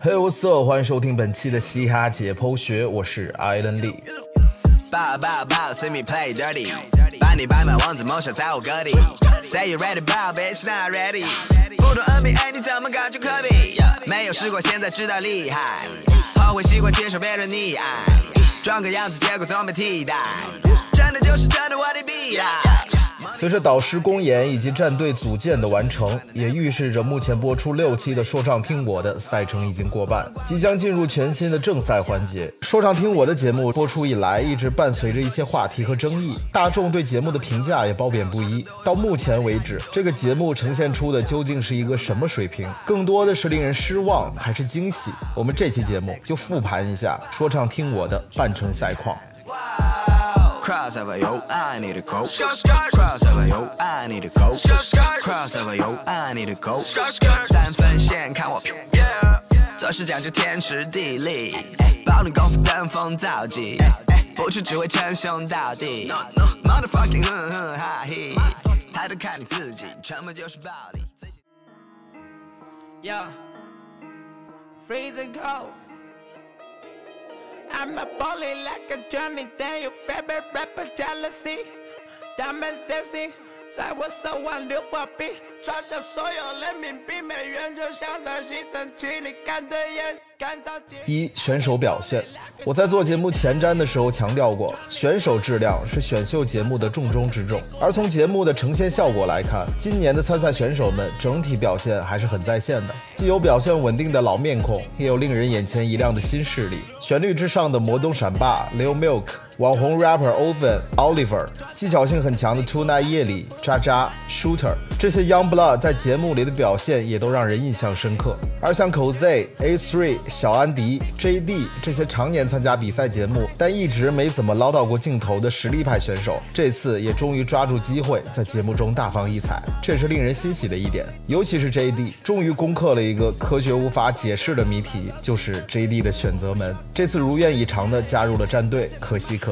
Hey what's up？欢迎收听本期的嘻哈解剖学，我是艾伦利。抱抱抱，see me play dirty，把你摆满王子梦想在我歌里。Say you ready，抱，bitch not ready。不懂 NBA 你怎么感觉科比？没有试过，现在知道厉害。我会习惯接受别人溺爱，装个样子，结果总被替代。真的就是真的，我的必然。随着导师公演以及战队组建的完成，也预示着目前播出六期的《说唱听我的》赛程已经过半，即将进入全新的正赛环节。《说唱听我的》节目播出以来，一直伴随着一些话题和争议，大众对节目的评价也褒贬不一。到目前为止，这个节目呈现出的究竟是一个什么水平？更多的是令人失望，还是惊喜？我们这期节目就复盘一下《说唱听我的》半程赛况。Crossover 有爱你的口，Crossover 有爱你的口，Crossover 有爱你的口，三分线看我飘，做事讲究天时地利，保证功夫登峰造极，不出只会称兄道弟。Motherfucking 哼哼哈嘿，抬头看你自己，沉默就是暴力。Yeah，freezing cold。I'm a bully like a Johnny Daniel. Favorite rapper jealousy. Diamond dancing 在我手腕流过币赚着所有人民币美元就像在吸尘器里干的烟一选手表现，我在做节目前瞻的时候强调过，选手质量是选秀节目的重中之重。而从节目的呈现效果来看，今年的参赛选手们整体表现还是很在线的，既有表现稳定的老面孔，也有令人眼前一亮的新势力。旋律之上的魔宗闪霸 Lil Milk，网红 rapper Oven Oliver，技巧性很强的 Two Night 夜里渣渣 Shooter，这些 Young Blood 在节目里的表现也都让人印象深刻。而像 Cosey A3。小安迪、J.D 这些常年参加比赛节目，但一直没怎么捞到过镜头的实力派选手，这次也终于抓住机会，在节目中大放异彩，这是令人欣喜的一点。尤其是 J.D，终于攻克了一个科学无法解释的谜题，就是 J.D 的选择门。这次如愿以偿的加入了战队，可喜可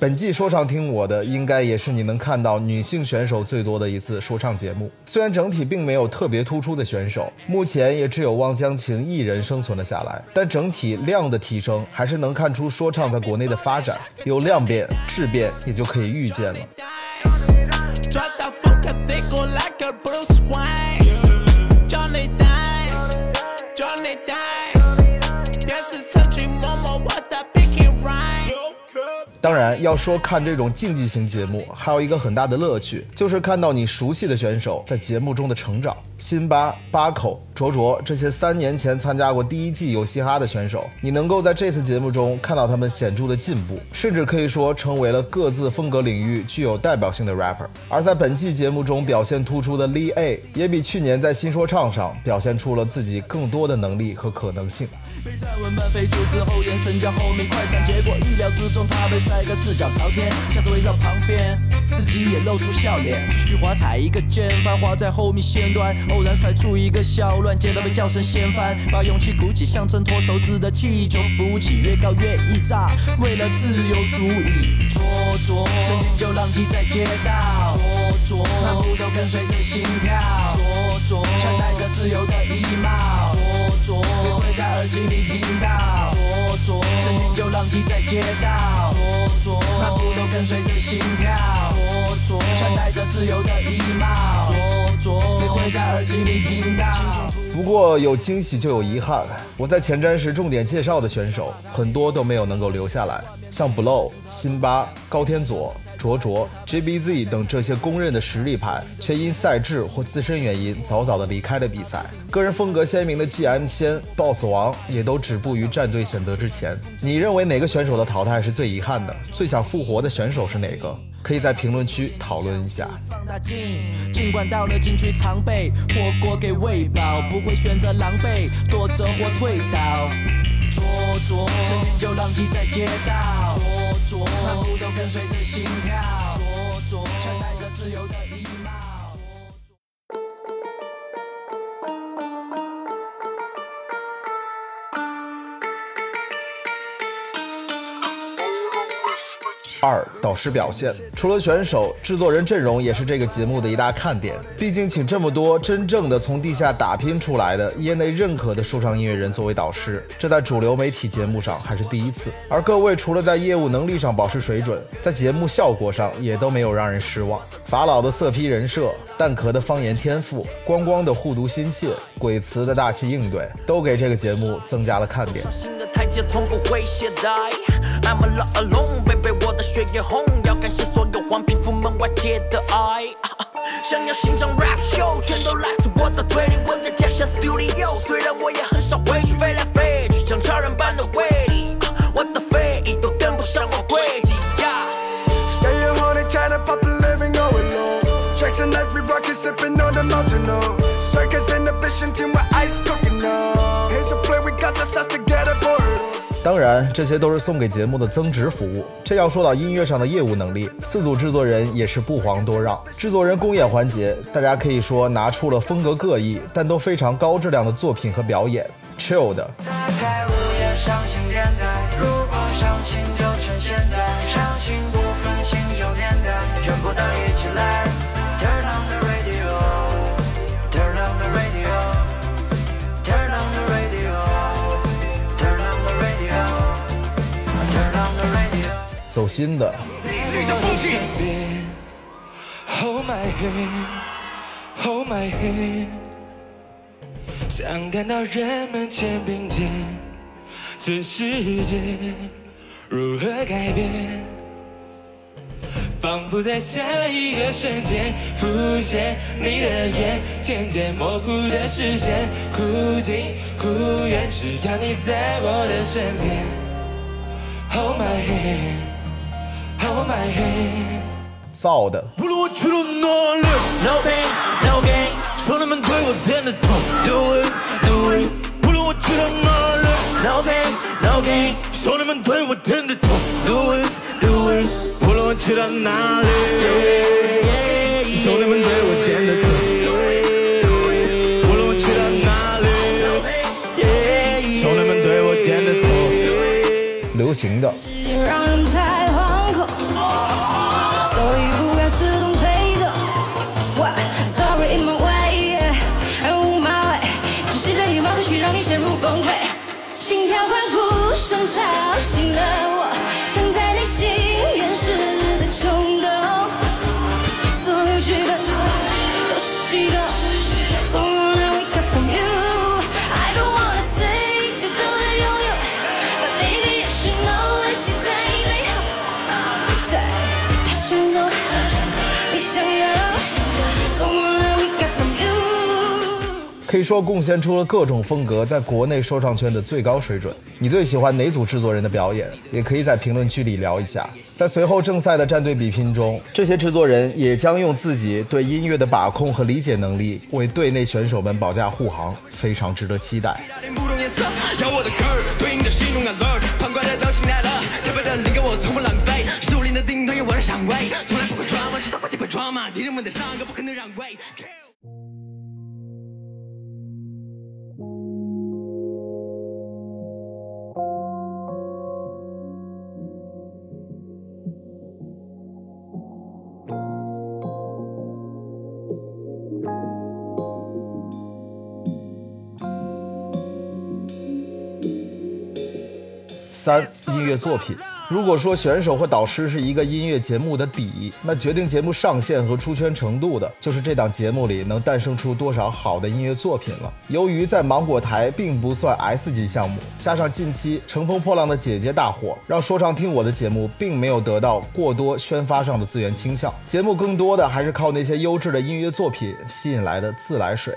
本季说唱听我的，应该也是你能看到女性选手最多的一次说唱节目。虽然整体并没有特别突出的选手，目前也只有汪江晴一人生存了下来，但整体量的提升还是能看出说唱在国内的发展有量变、质变，也就可以预见了。当然，要说看这种竞技型节目，还有一个很大的乐趣，就是看到你熟悉的选手在节目中的成长。辛巴、巴口、卓卓这些三年前参加过第一季有嘻哈的选手，你能够在这次节目中看到他们显著的进步，甚至可以说成为了各自风格领域具有代表性的 rapper。而在本季节目中表现突出的 Lee A，也比去年在新说唱上表现出了自己更多的能力和可能性。被战友们飞出之后，眼神叫轰鸣快闪，结果意料之中，他被帅哥四脚朝天，下次围绕旁边，自己也露出笑脸。菊花踩一个键，繁华在后面线段，偶然甩出一个小乱，接到被叫声掀翻。把勇气鼓起，像挣脱手指的气球浮起，越高越易炸。为了自由足以做作，曾经就浪迹在街道，做作，漫步都跟随着心跳，做作，穿戴着自由的衣帽，做作，你会在耳机里听到，做作，曾经就浪迹在街道。漫步都跟随着心跳，穿戴着自由的衣帽，你会在耳机里听到。不过有惊喜就有遗憾，我在前瞻时重点介绍的选手很多都没有能够留下来，像 Blow、辛巴、高天佐、卓卓、JBZ 等这些公认的实力派，却因赛制或自身原因早早的离开了比赛。个人风格鲜明的 GM 仙、BOSS 王也都止步于战队选择之前。你认为哪个选手的淘汰是最遗憾的？最想复活的选手是哪个？可以在评论区讨论一下。放大镜，尽管到了禁区常备，火锅给喂饱，不会选择狼狈，躲着或退倒。灼灼，成天就浪迹在街道。灼灼，漫步都跟随着心跳。灼灼，穿戴着自由的二导师表现，除了选手，制作人阵容也是这个节目的一大看点。毕竟请这么多真正的从地下打拼出来的、业内认可的说唱音乐人作为导师，这在主流媒体节目上还是第一次。而各位除了在业务能力上保持水准，在节目效果上也都没有让人失望。法老的色批人设、蛋壳的方言天赋、光光的护犊心切、鬼词的大气应对，都给这个节目增加了看点。新的台阶从不会懈怠。I'm a lot alone, baby，我的血液红，要感谢所有黄皮肤们外界的爱。想要欣赏 rap show，全都来自我的推理，我的家乡 studio。虽然我也很然，这些都是送给节目的增值服务。这要说到音乐上的业务能力，四组制作人也是不遑多让。制作人公演环节，大家可以说拿出了风格各异，但都非常高质量的作品和表演。Chill 的，走心的，想看到人们肩并肩，这世界如何改变？仿佛在下一个瞬间浮现你的眼，渐渐模糊的视线，忽近忽远，只要你在我的身边。Hold my hand, hold my hand。造的，无论我呼可以说贡献出了各种风格在国内说唱圈的最高水准。你最喜欢哪组制作人的表演？也可以在评论区里聊一下。在随后正赛的战队比拼中，这些制作人也将用自己对音乐的把控和理解能力，为队内选手们保驾护航，非常值得期待。上位，从来不会 drama，知道自己会 drama，敌人们的上个不可能让位。三音乐作品，如果说选手或导师是一个音乐节目的底，那决定节目上线和出圈程度的，就是这档节目里能诞生出多少好的音乐作品了。由于在芒果台并不算 S 级项目，加上近期《乘风破浪的姐姐》大火，让说唱听我的节目并没有得到过多宣发上的资源倾向，节目更多的还是靠那些优质的音乐作品吸引来的自来水。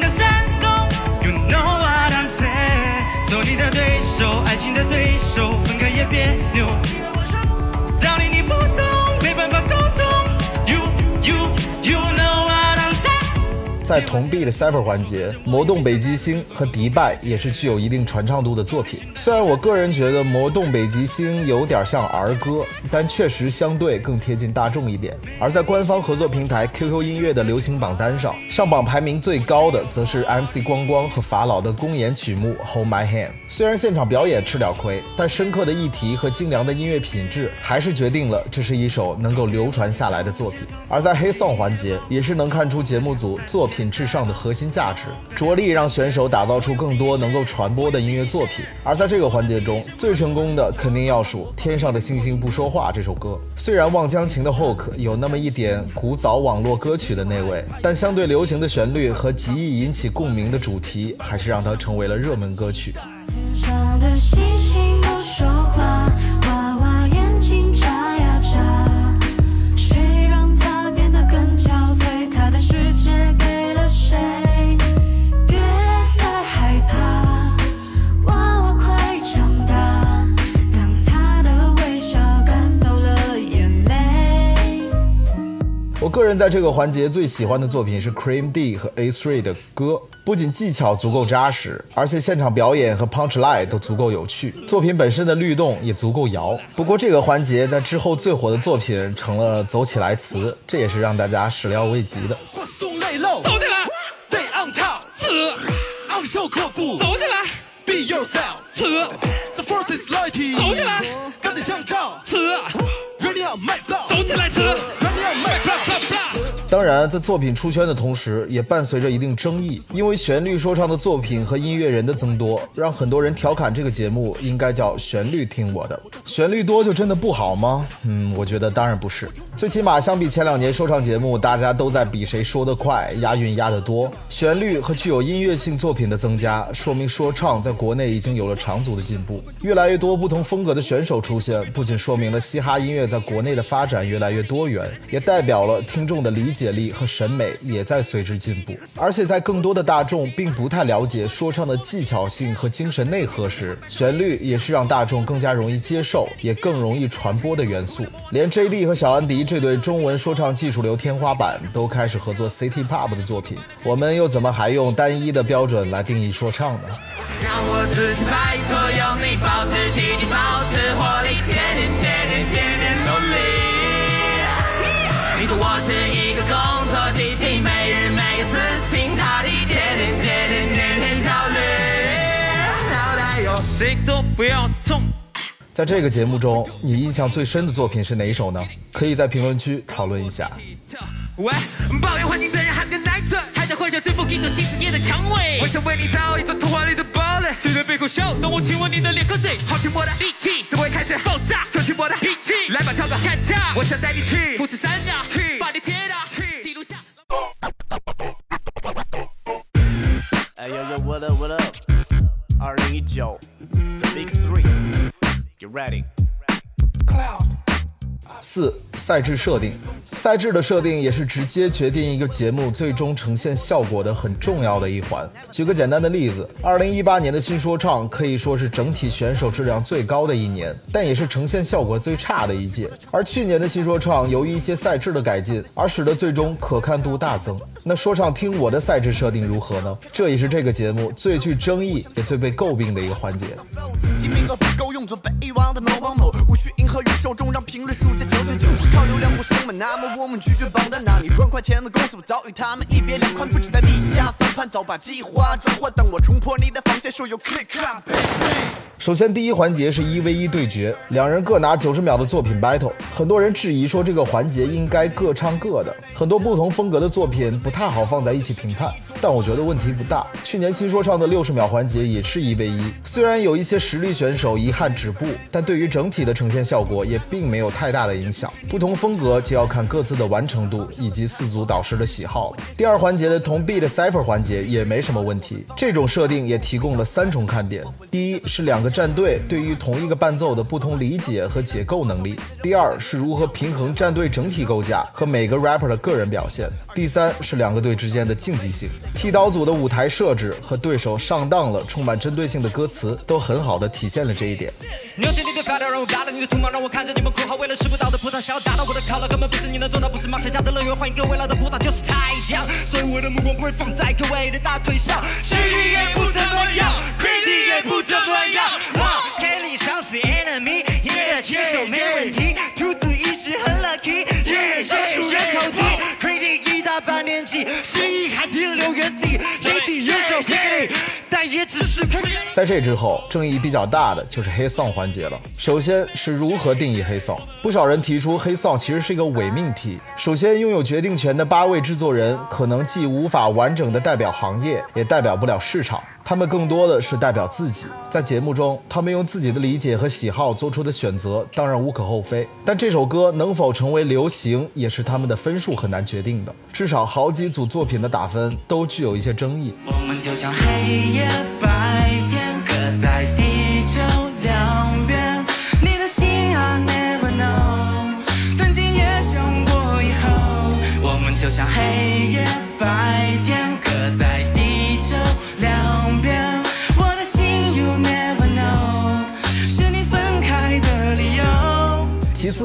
的山沟，You know what I'm saying。做你的对手，爱情的对手，分开也别扭。在同币的 Cypher 环节，《魔动北极星》和《迪拜》也是具有一定传唱度的作品。虽然我个人觉得《魔动北极星》有点像儿歌，但确实相对更贴近大众一点。而在官方合作平台 QQ 音乐的流行榜单上，上榜排名最高的则是 MC 光光和法老的公演曲目《Hold My Hand》。虽然现场表演吃点亏，但深刻的议题和精良的音乐品质，还是决定了这是一首能够流传下来的作品。而在黑 song 环节，也是能看出节目组作品至上的核心价值，着力让选手打造出更多能够传播的音乐作品。而在这个环节中，最成功的肯定要数《天上的星星不说话》这首歌。虽然《望江情》的 hook 有那么一点古早网络歌曲的那味，但相对流行的旋律和极易引起共鸣的主题，还是让它成为了热门歌曲。天上的星星人在这个环节最喜欢的作品是 Cream D 和 A3 的歌，不仅技巧足够扎实，而且现场表演和 punch line 都足够有趣，作品本身的律动也足够摇。不过这个环节在之后最火的作品成了走起来词，这也是让大家始料未及的。走起来，stay on top，死，昂首阔步。走起来，，be yourself。死，The force is loyalty，走起来，跟你相照。词，，ready on my block，走起来，死，当然，在作品出圈的同时，也伴随着一定争议，因为旋律说唱的作品和音乐人的增多，让很多人调侃这个节目应该叫“旋律听我的”。旋律多就真的不好吗？嗯，我觉得当然不是。最起码相比前两年说唱节目，大家都在比谁说得快，押韵押得多。旋律和具有音乐性作品的增加，说明说唱在国内已经有了长足的进步。越来越多不同风格的选手出现，不仅说明了嘻哈音乐在国内的发展越来越多元，也代表了听众的理解解力和审美也在随之进步。而且在更多的大众并不太了解说唱的技巧性和精神内核时，旋律也是让大众更加容易接受，也更容易传播的元素。连 JD 和小安迪这对中文说唱技术流天花板都开始合作 City Pop 的作品，我们又怎么还用单一的标准来定义说唱呢？让我自己拜托，有你保持积极，保持活力，谁都不要动。在这个节目中，你印象最深的作品是哪一首呢？可以在评论区讨论一下。喂，抱怨环境的人喊着奶嘴，还在幻想征服一座新世界的蔷薇。我想为你造一座童话里的堡垒，谁在背后笑？当我亲吻你的脸和嘴，的力气，怎么会开始爆炸？就听我的脾气，来吧跳个恰恰，我想带你去富士山赛制设定。赛制的设定也是直接决定一个节目最终呈现效果的很重要的一环。举个简单的例子，二零一八年的新说唱可以说是整体选手质量最高的一年，但也是呈现效果最差的一届。而去年的新说唱由于一些赛制的改进，而使得最终可看度大增。那说唱听我的赛制设定如何呢？这也是这个节目最具争议也最被诟病的一个环节。无需迎合于受众，让评论数在九九九，靠流量获胜嘛？那么我们拒绝榜单，那你赚快钱的公司，我早与他们一别两宽，不止在地下翻盘，早把计划转换，等我冲破你的防线，手有 click up。首先，第一环节是一 v 一对决，两人各拿九十秒的作品 battle。很多人质疑说这个环节应该各唱各的，很多不同风格的作品不太好放在一起评判。但我觉得问题不大。去年新说唱的六十秒环节也是一 v 一，虽然有一些实力选手遗憾止步，但对于整体的呈现效果也并没有太大的影响。不同风格就要看各自的完成度以及四组导师的喜好了。第二环节的同 B 的 cipher 环节也没什么问题，这种设定也提供了三重看点：第一是两个战队对于同一个伴奏的不同理解和解构能力；第二是如何平衡战队整体构架和每个 rapper 的个人表现；第三是两个队之间的竞技性。剃刀组的舞台设置和对手上当了充满针对性的歌词，都很好的体现了这一点。让我看着你们哭嚎。为了吃不到的葡萄，想要达到我的犒劳，根本不是你能做到，不是马谁家的乐园，欢迎各位来到葡萄，就是太阳。所以我的目光不会放在各位的大腿上，Shady 也不怎么样，Crazy 也不怎么样。哇，Kelly 像是 enemy，赢得接受没问题，兔子一直很 lucky，也想出人头地，Crazy 一大把年纪，失忆还停留原地，JD 也是 crazy。在这之后，争议比较大的就是黑丧环节了。首先是如何定义黑丧不少人提出黑丧其实是一个伪命题。首先，拥有决定权的八位制作人可能既无法完整的代表行业，也代表不了市场。他们更多的是代表自己，在节目中，他们用自己的理解和喜好做出的选择，当然无可厚非。但这首歌能否成为流行，也是他们的分数很难决定的。至少好几组作品的打分都具有一些争议。我们就像黑夜白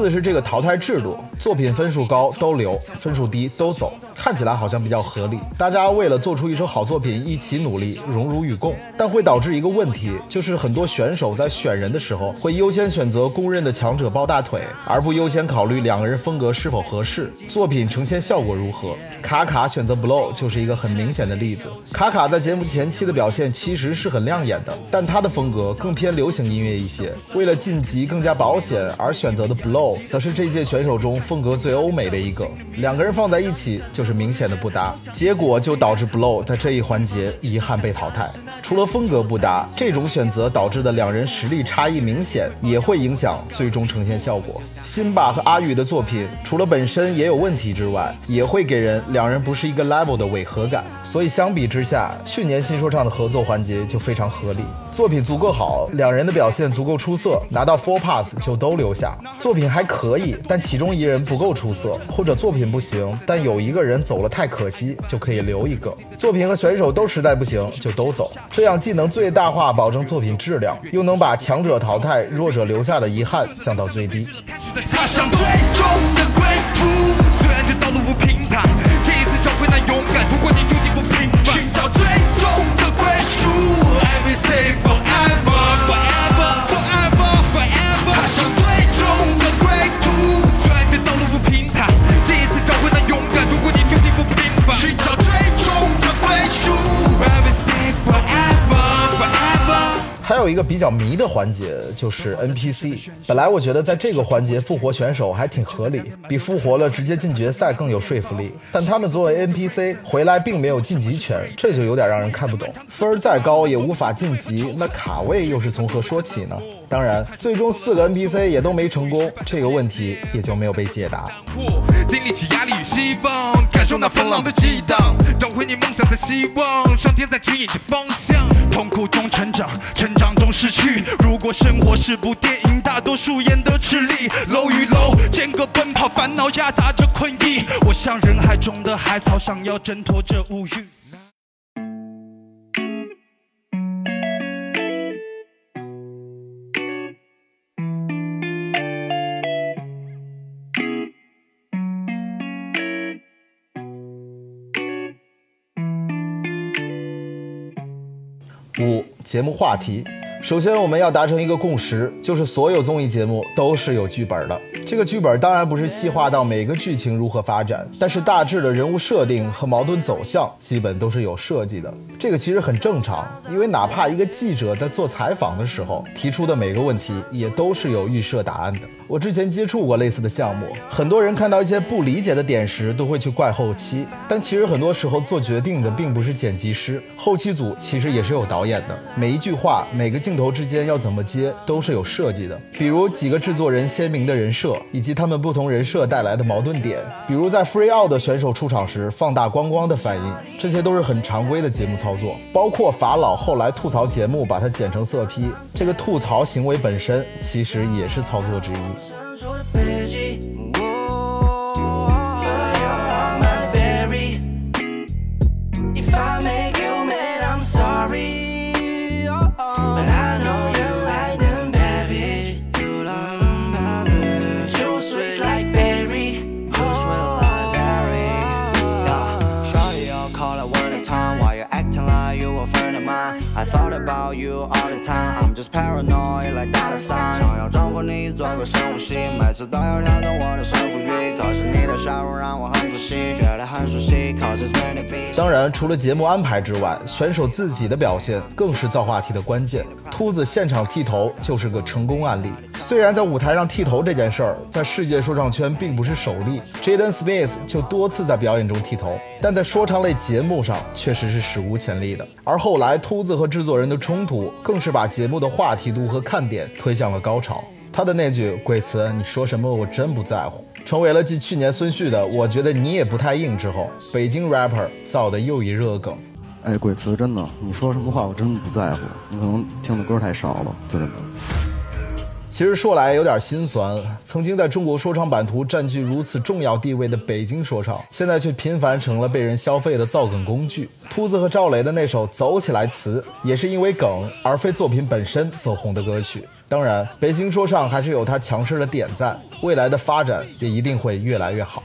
次是这个淘汰制度，作品分数高都留，分数低都走，看起来好像比较合理。大家为了做出一首好作品一起努力，荣辱与共，但会导致一个问题，就是很多选手在选人的时候会优先选择公认的强者抱大腿，而不优先考虑两个人风格是否合适，作品呈现效果如何。卡卡选择 Blow 就是一个很明显的例子。卡卡在节目前期的表现其实是很亮眼的，但他的风格更偏流行音乐一些，为了晋级更加保险而选择的 Blow，则是这届选手中风格最欧美的一个。两个人放在一起就是明显的不搭，结果就导致 Blow 在这一环节遗憾被淘汰。除了风格不搭，这种选择导致的两人实力差异明显，也会影响最终呈现效果。辛巴和阿宇的作品，除了本身也有问题之外，也会给人两人不是一个 level 的违和感。所以相比之下，去年新说唱的合作环节就非常合理，作品足够好，两人的表现足够出色，拿到 four pass 就都留下。作品还还可以，但其中一人不够出色，或者作品不行，但有一个人走了太可惜，就可以留一个。作品和选手都实在不行，就都走。这样既能最大化保证作品质量，又能把强者淘汰、弱者留下的遗憾降到最低。踏上最终的归途。虽然这道路不平坦，这一次找回那勇敢，如果你注定不平凡，寻找最终的归属。I will 还有一个比较迷的环节就是 NPC。本来我觉得在这个环节复活选手还挺合理，比复活了直接进决赛更有说服力。但他们作为 NPC 回来并没有晋级权，这就有点让人看不懂。分儿再高也无法晋级，那卡位又是从何说起呢？当然，最终四个 NPC 也都没成功，这个问题也就没有被解答。经历起压力与希望，感受那风浪的激荡，找回你梦想的希望，上天在指引着方向。痛苦中成长，成长掌中失去。如果生活是部电影，大多数演得吃力。楼与楼间隔奔跑，烦恼夹杂着困意。我像人海中的海草，想要挣脱这物欲。节目话题。首先，我们要达成一个共识，就是所有综艺节目都是有剧本的。这个剧本当然不是细化到每个剧情如何发展，但是大致的人物设定和矛盾走向基本都是有设计的。这个其实很正常，因为哪怕一个记者在做采访的时候提出的每个问题，也都是有预设答案的。我之前接触过类似的项目，很多人看到一些不理解的点时，都会去怪后期，但其实很多时候做决定的并不是剪辑师，后期组其实也是有导演的。每一句话，每个镜头之间要怎么接，都是有设计的。比如几个制作人鲜明的人设，以及他们不同人设带来的矛盾点。比如在 Free Out 的选手出场时，放大光光的反应，这些都是很常规的节目操操作。包括法老后来吐槽节目把它剪成色批，这个吐槽行为本身其实也是操作之一。想要征服你做个深呼吸，每次都要挑战我的胜负欲。可是你的笑容让我很熟悉，觉得很熟悉。Cause it's meant to be. 当然，除了节目安排之外，选手自己的表现更是造话题的关键。秃子现场剃头就是个成功案例。虽然在舞台上剃头这件事儿，在世界说唱圈并不是首例，Jaden Smith 就多次在表演中剃头，但在说唱类节目上确实是史无前例的。而后来，秃子和制作人的冲突，更是把节目的话题度和看点推向了高潮。他的那句“鬼词，你说什么我真不在乎”，成为了继去年孙旭的“我觉得你也不太硬”之后，北京 rapper 造的又一热梗。哎，鬼词真的，你说什么话我真不在乎，你可能听的歌太少了，就这么。其实说来有点心酸，曾经在中国说唱版图占据如此重要地位的北京说唱，现在却频繁成了被人消费的造梗工具。秃子和赵雷的那首《走起来》词，也是因为梗而非作品本身走红的歌曲。当然，北京说唱还是有它强势的点赞，未来的发展也一定会越来越好。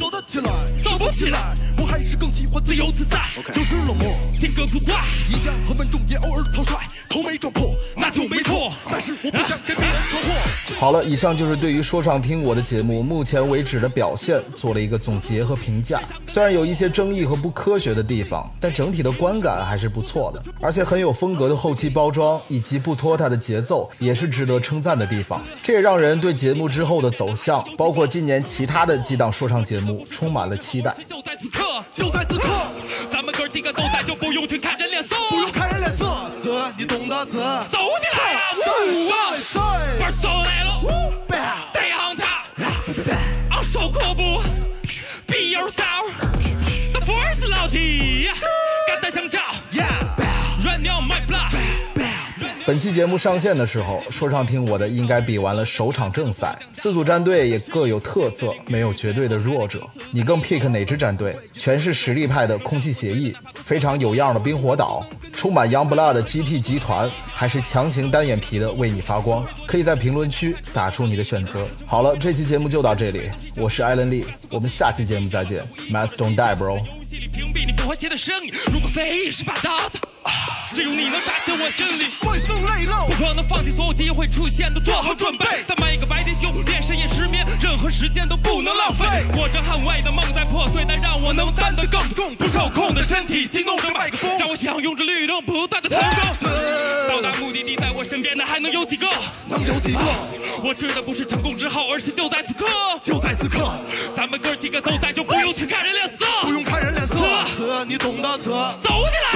起来，走不起来，我还是更喜欢自由自在，有时冷漠，性格古怪，一向很稳重也偶尔草率，头没撞破那就没错，但是我不想给别人闯祸。好了，以上就是对于说唱听我的节目目前为止的表现做了一个总结和评价。虽然有一些争议和不科学的地方，但整体的观感还是不错的，而且很有风格的后期包装以及不拖沓的节奏也是值得称赞的地方。这也让人对节目之后的走向，包括今年其他的几档说唱节目充满了期待。就在此刻，就在此刻，咱们哥几个都在，就不用去看人脸色，不用看人脸色，子你懂得子，走起来走，啊，玩本期节目上线的时候，说唱听我的应该比完了首场正赛，四组战队也各有特色，没有绝对的弱者。你更 pick 哪支战队？全是实力派的空气协议，非常有样的冰火岛，充满 Young Blood 的 GT 集团，还是强行单眼皮的为你发光？可以在评论区打出你的选择。好了，这期节目就到这里，我是艾伦利，我们下期节目再见，Mass don't die bro。心里屏蔽你不和谐的声音。如果非是把刀子，只有你能扎进我心里。会送泪漏，不可能放弃所有机会出现的做好准备。在每一个白天修炼深夜失眠，任何时间都不能浪费。我这捍卫的梦在破碎，但让我能担得更重。不受控的身体，行动着马麦克风，让我享用着律动不断的成功。到达目的地，在我身边的还能有几个？能有几个？我指的不是成功之后，而是就在此刻。就在此刻，咱们哥几个都在，就不用去看人脸色。你懂的车。走起来。